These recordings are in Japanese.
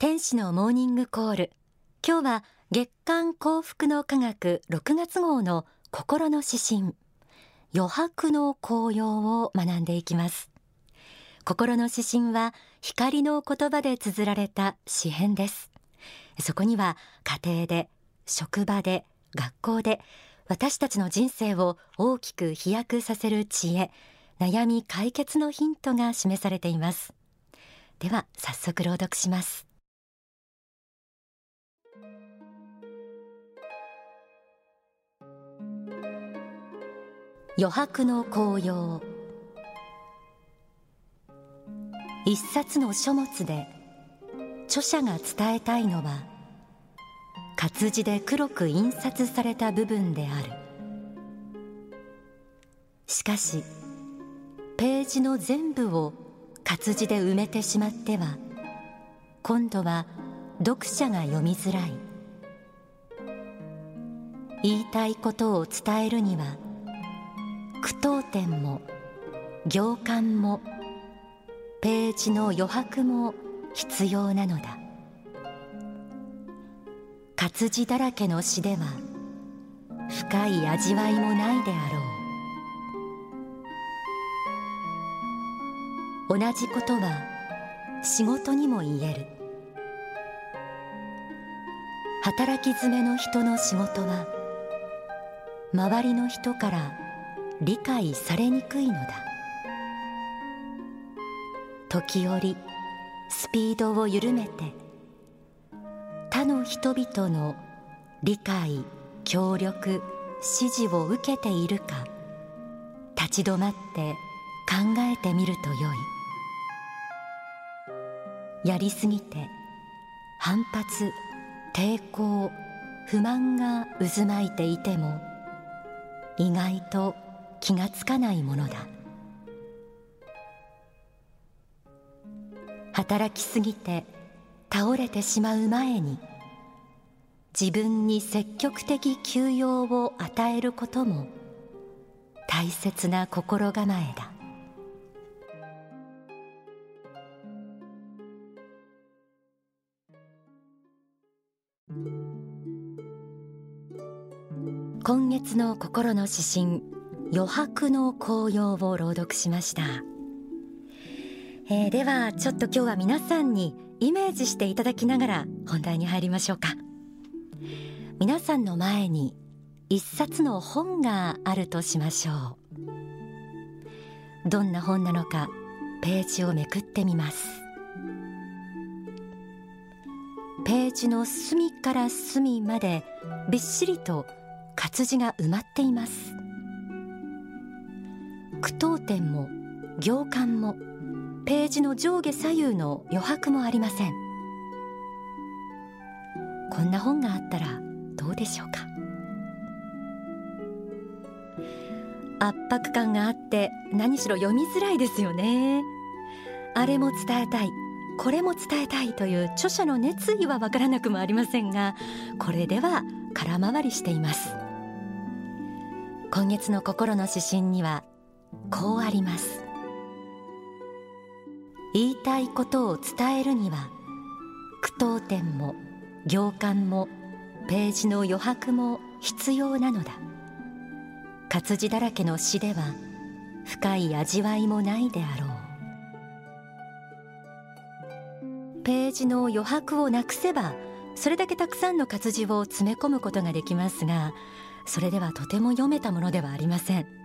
天使のモーニングコール。今日は月刊幸福の科学6月号の心の指針。余白の紅葉を学んでいきます。心の指針は光の言葉で綴られた詩編です。そこには家庭で職場で学校で私たちの人生を大きく飛躍させる知恵悩み解決のヒントが示されています。では早速朗読します。余白の紅葉。一冊の書物で著者が伝えたいのは活字で黒く印刷された部分である。しかしページの全部を活字で埋めてしまっては今度は読者が読みづらい。言いたいことを伝えるには句読点も行間もページの余白も必要なのだ。活字だらけの詩では深い味わいもないであろう。同じことは仕事にも言える。働き詰めの人の仕事は周りの人から理解されにくいのだ。時折スピードを緩めて他の人々の理解協力指示を受けているか立ち止まって考えてみるとよい。やりすぎて反発抵抗不満が渦巻いていても意外と気がつかないものだ。働きすぎて倒れてしまう前に自分に積極的休養を与えることも大切な心構えだ。今月の心の指針余白の紅葉を朗読しました、えー、ではちょっと今日は皆さんにイメージしていただきながら本題に入りましょうか。皆さんの前に一冊の本があるとしましょう。どんな本なのかページをめくってみます。ページの隅から隅までびっしりと活字が埋まっています。句読点も行間もページの上下左右の余白もありません。こんな本があったらどうでしょうか？圧迫感があって何しろ読みづらいですよね。あれも伝えたいこれも伝えたいという著者の熱意はわからなくもありませんがこれでは空回りしています。今月の心の指針にはこうあります。言いたいことを伝えるには句読点も行間もページの余白も必要なのだ。活字だらけの詩では深い味わいもないであろう。ページの余白をなくせばそれだけたくさんの活字を詰め込むことができますがそれではとても読めたものではありません。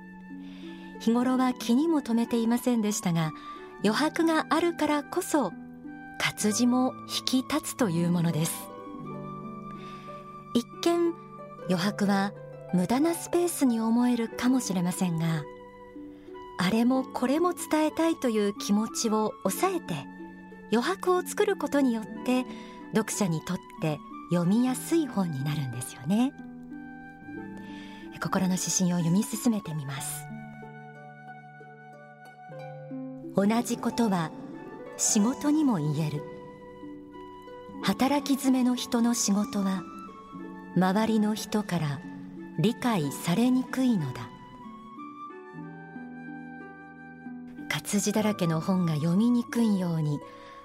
日頃は気にも留めていませんでしたが余白があるからこそ活字も引き立つというものです。一見余白は無駄なスペースに思えるかもしれませんがあれもこれも伝えたいという気持ちを抑えて余白を作ることによって読者にとって読みやすい本になるんですよね。心の指針を読み進めてみます。同じことは仕事にも言える。働き詰めの人の仕事は周りの人から理解されにくいのだ。活字だらけの本が読みにくいように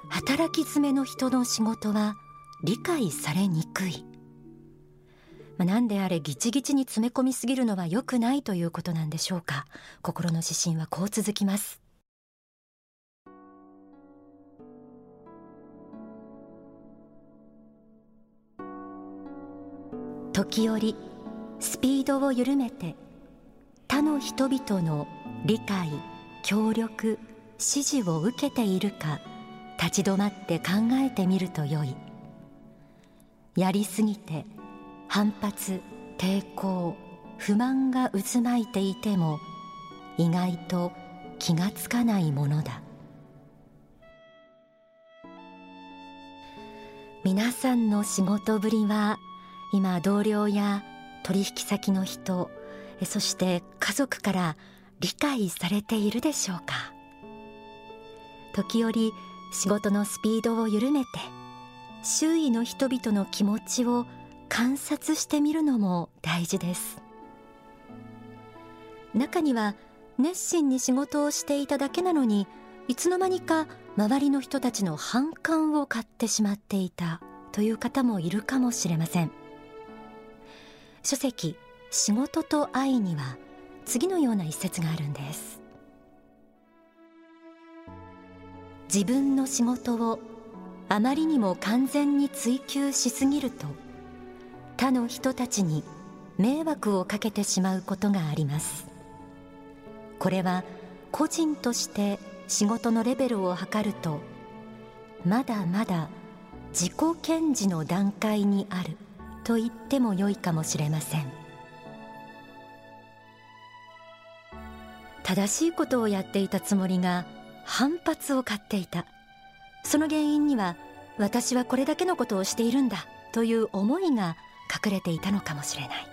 働き詰めの人の仕事は理解されにくい、何であれギチギチに詰め込みすぎるのは良くないということなんでしょうか。心の指針はこう続きます。時折スピードを緩めて他の人々の理解協力指示を受けているか立ち止まって考えてみるとよい。やりすぎて反発抵抗不満が渦巻いていても意外と気がつかないものだ。皆さんの仕事ぶりは今同僚や取引先の人そして家族から理解されているでしょうか？時折仕事のスピードを緩めて周囲の人々の気持ちを観察してみるのも大事です。中には熱心に仕事をしていただけなのにいつの間にか周りの人たちの反感を買ってしまっていたという方もいるかもしれません。書籍仕事と愛には次のような一節があるんです。自分の仕事をあまりにも完全に追求しすぎると他の人たちに迷惑をかけてしまうことがあります。これは個人として仕事のレベルを測るとまだまだ自己顕示の段階にある。と言っても良いかもしれません。正しいことをやっていたつもりが反発を買っていた。その原因には私はこれだけのことをしているんだという思いが隠れていたのかもしれない。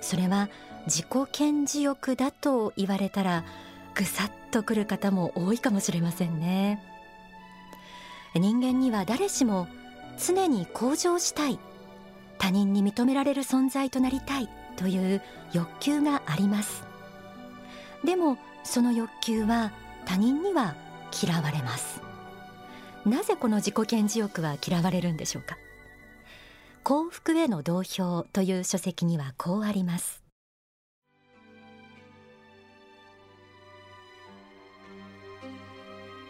それは自己顕示欲だと言われたらぐさっとくる方も多いかもしれませんね。人間には誰しも常に向上したい他人に認められる存在となりたいという欲求があります。でもその欲求は他人には嫌われます。なぜこの自己顕示欲は嫌われるんでしょうか？幸福への同票という書籍にはこうあります。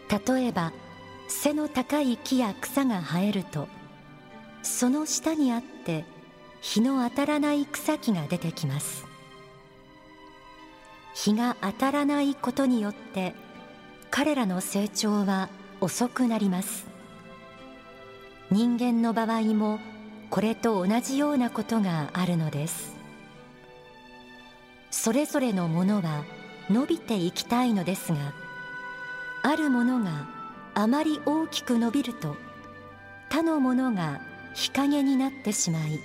例えば背の高い木や草が生えるとその下にあって日の当たらない草木が出てきます。日が当たらないことによって彼らの成長は遅くなります。人間の場合もこれと同じようなことがあるのです。それぞれのものは伸びていきたいのですがあるものがあまり大きく伸びると他のものが日陰になってしまい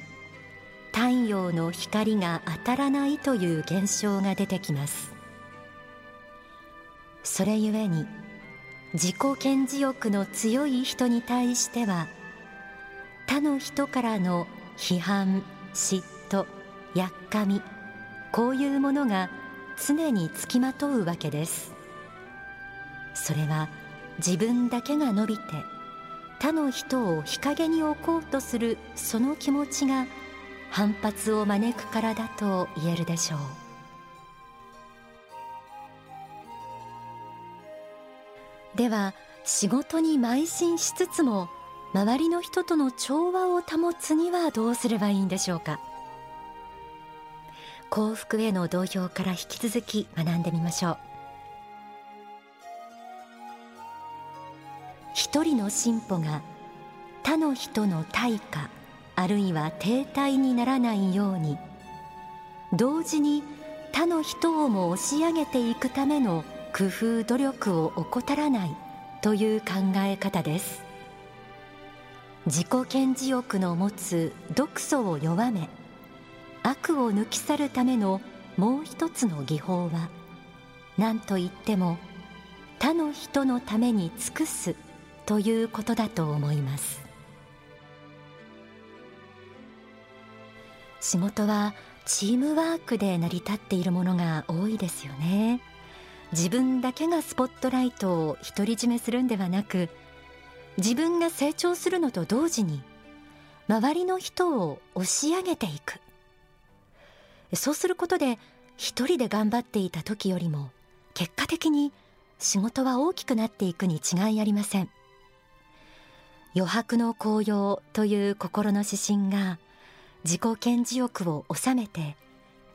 太陽の光が当たらないという現象が出てきます。それゆえに自己顕示欲の強い人に対しては他の人からの批判嫉妬やっかみこういうものが常につきまとうわけです。それは自分だけが伸びて他の人を日陰に置こうとするその気持ちが反発を招くからだと言えるでしょう。では仕事に邁進しつつも周りの人との調和を保つにはどうすればいいんでしょうか。幸福への同票から引き続き学んでみましょう。一人の進歩が他の人の対価あるいは停滞にならないように同時に他の人をも押し上げていくための工夫努力を怠らないという考え方です。自己顕示欲の持つ毒素を弱め悪を抜き去るためのもう一つの技法は何と言っても他の人のために尽くすということだと思います。仕事はチームワークで成り立っているものが多いですよね。自分だけがスポットライトを独り占めするんではなく自分が成長するのと同時に周りの人を押し上げていく。そうすることで一人で頑張っていた時よりも結果的に仕事は大きくなっていくに違いありません。余白の紅葉という心の指針が自己顕示欲を収めて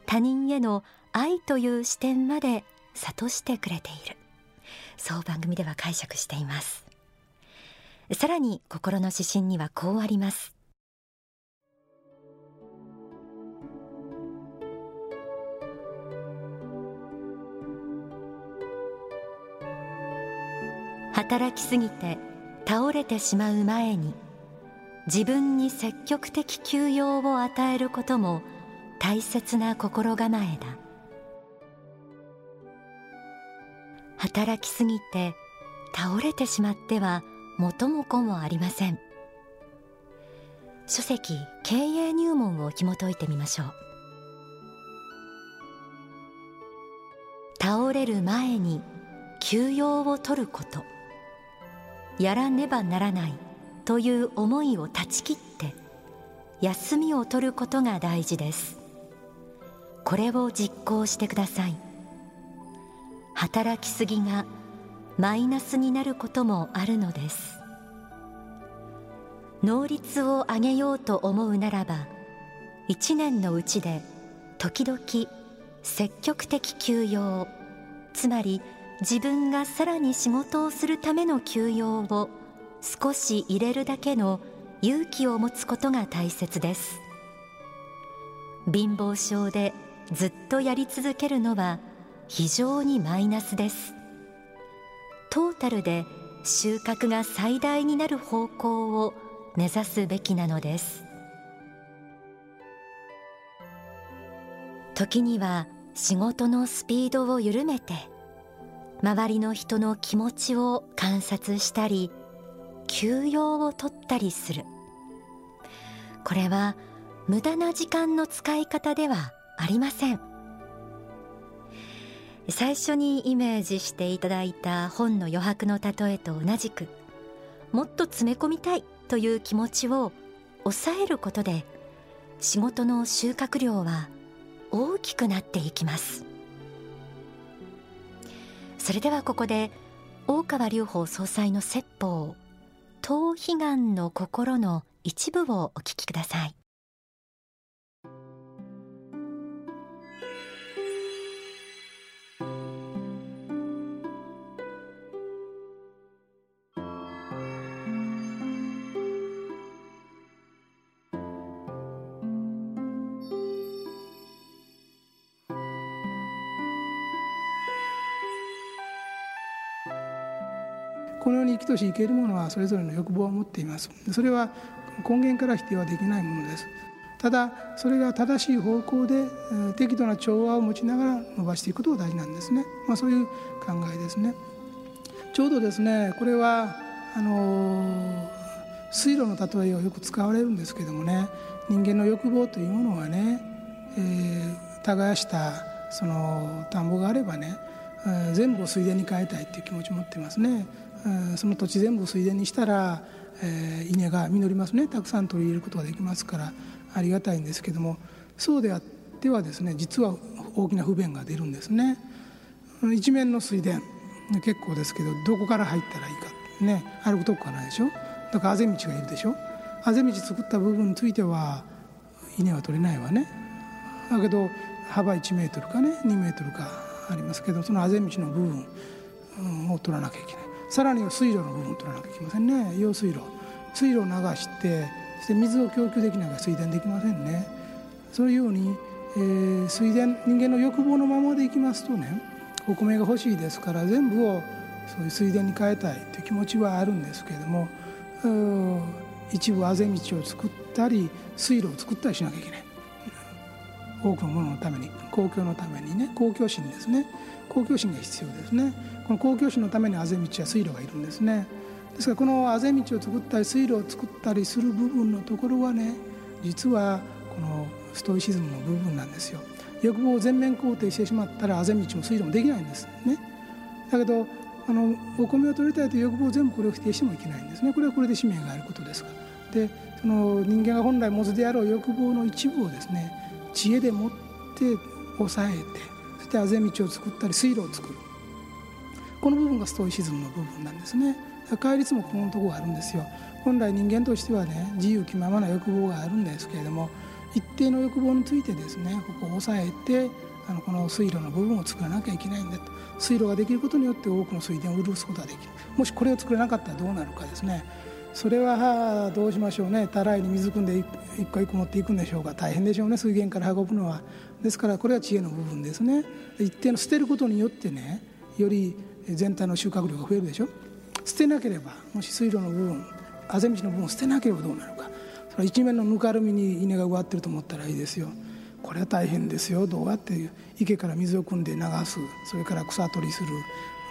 他人への愛という視点まで諭してくれている。そう番組では解釈しています。さらに心の指針にはこうあります。働きすぎて倒れてしまう前に自分に積極的休養を与えることも大切な心構えだ。働きすぎて倒れてしまっては元も子もありません。書籍経営入門を紐解いてみましょう。倒れる前に休養を取ること。やらねばならないという思いを断ち切って休みを取ることが大事です。これを実行してください。働きすぎがマイナスになることもあるのです。能率を上げようと思うならば一年のうちで時々積極的休養つまり自分がさらに仕事をするための休養を少し入れるだけの勇気を持つことが大切です。貧乏症でずっとやり続けるのは非常にマイナスです。トータルで収穫が最大になる方向を目指すべきなのです。時には仕事のスピードを緩めて周りの人の気持ちを観察したり休養を取ったりする。これは無駄な時間の使い方ではありません。最初にイメージしていただいた本の余白の例えと同じくもっと詰め込みたいという気持ちを抑えることで仕事の収穫量は大きくなっていきます。それではここで大川隆法総裁の説法逃避願の心の一部をお聞きください。このように生きとし生けるものはそれぞれの欲望を持っています。それは根源から否定はできないものです。ただそれが正しい方向で適度な調和を持ちながら伸ばしていくことが大事なんですね、まあ、そういう考えですね。ちょうどですねこれはあの水路の例えをよく使われるんですけどもね人間の欲望というものはね、えー、耕したその田んぼがあればね、えー、全部を水田に変えたいっていう気持ちを持ってますね。その土地全部水田にしたら、えー、稲が実りますね。たくさん取り入れることができますからありがたいんですけどもそうであってはですね実は大きな不便が出るんですね。一面の水田結構ですけどどこから入ったらいいかね歩くとこがないでしょ。だからあぜ道がいるでしょ。あぜ道作った部分については稲は取れないわね。だけど幅1メートルかね2メートルかありますけどそのあぜ道の部分を取らなきゃいけない。さらには水路の部分を取らなきゃいけませんね。用水路。水路を流してそして水を供給できながら水田できませんね。そういうように、えー、水田人間の欲望のままでいきますとねお米が欲しいですから全部をそういう水田に変えたいという気持ちはあるんですけれども一部あぜ道を作ったり水路を作ったりしなきゃいけない。多くのもののために公共のためにね公共心ですね。公共心が必要ですね。この公共心のためにあぜ道や水路がいるんですね。ですからこのあぜ道を作ったり水路を作ったりする部分のところはね実はこのストイシズムの部分なんですよ。欲望を全面肯定してしまったらあぜ道も水路もできないんですね。だけどあのお米を取りたいという欲望を全部これを否定してもいけないんですね。これはこれで使命があることですから。でその人間が本来持つであろう欲望の一部をですね知恵でもって抑えてそしてあぜ道を作ったり水路を作る。この部分がストイシズムの部分なんですね。戒律もこのところがあるんですよ。本来人間としてはね自由気ままな欲望があるんですけれども一定の欲望についてですねここを抑えてあのこの水路の部分を作らなきゃいけないんだと。水路ができることによって多くの水田を潤すことができる。もしこれを作れなかったらどうなるかですね。それはどうしましょうね。たらいに水汲んで一個一個持っていくんでしょうか大変でしょうね。水源から運ぶのは。ですからこれは知恵の部分ですね。一定の捨てることによってねより全体の収穫量が増えるでしょ。捨てなければもし水路の部分あぜ道の部分を捨てなければどうなるか。それ一面のぬかるみに稲が植わってると思ったらいいですよ。これは大変ですよ。どうやって池から水を汲んで流す。それから草取りする、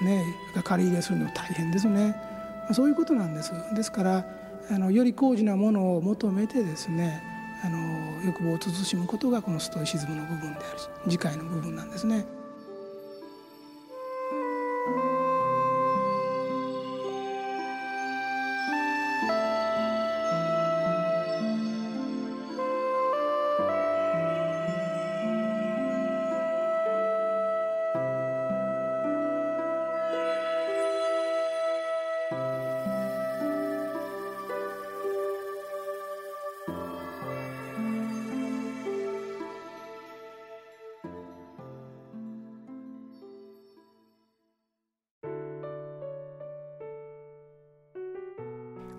ね、借り入れするの大変ですね。そういうことなんですですからあのより高次なものを求めてですねあの欲望を慎むことがこのストイシズムの部分である次回の部分なんですね。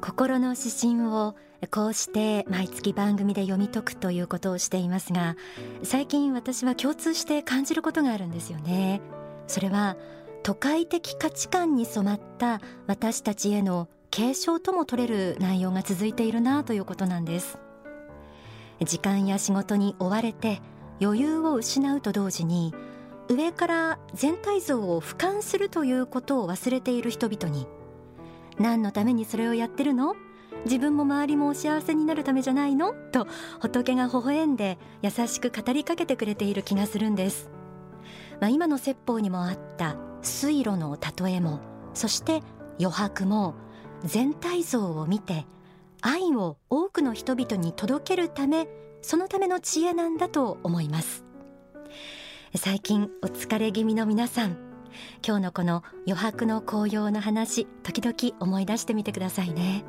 心の指針をこうして毎月番組で読み解くということをしていますが最近私は共通して感じることがあるんですよね。それは都会的価値観に染まった私たちへの継承とも取れる内容が続いているなということなんです。時間や仕事に追われて余裕を失うと同時に上から全体像を俯瞰するということを忘れている人々に何のためにそれをやってるの？自分も周りもお幸せになるためじゃないの？と仏が微笑んで優しく語りかけてくれている気がするんです、まあ、今の説法にもあった水路の例えもそして余白も全体像を見て愛を多くの人々に届けるためそのための知恵なんだと思います。最近お疲れ気味の皆さん今日のこの余白の紅葉の話時々思い出してみてくださいね。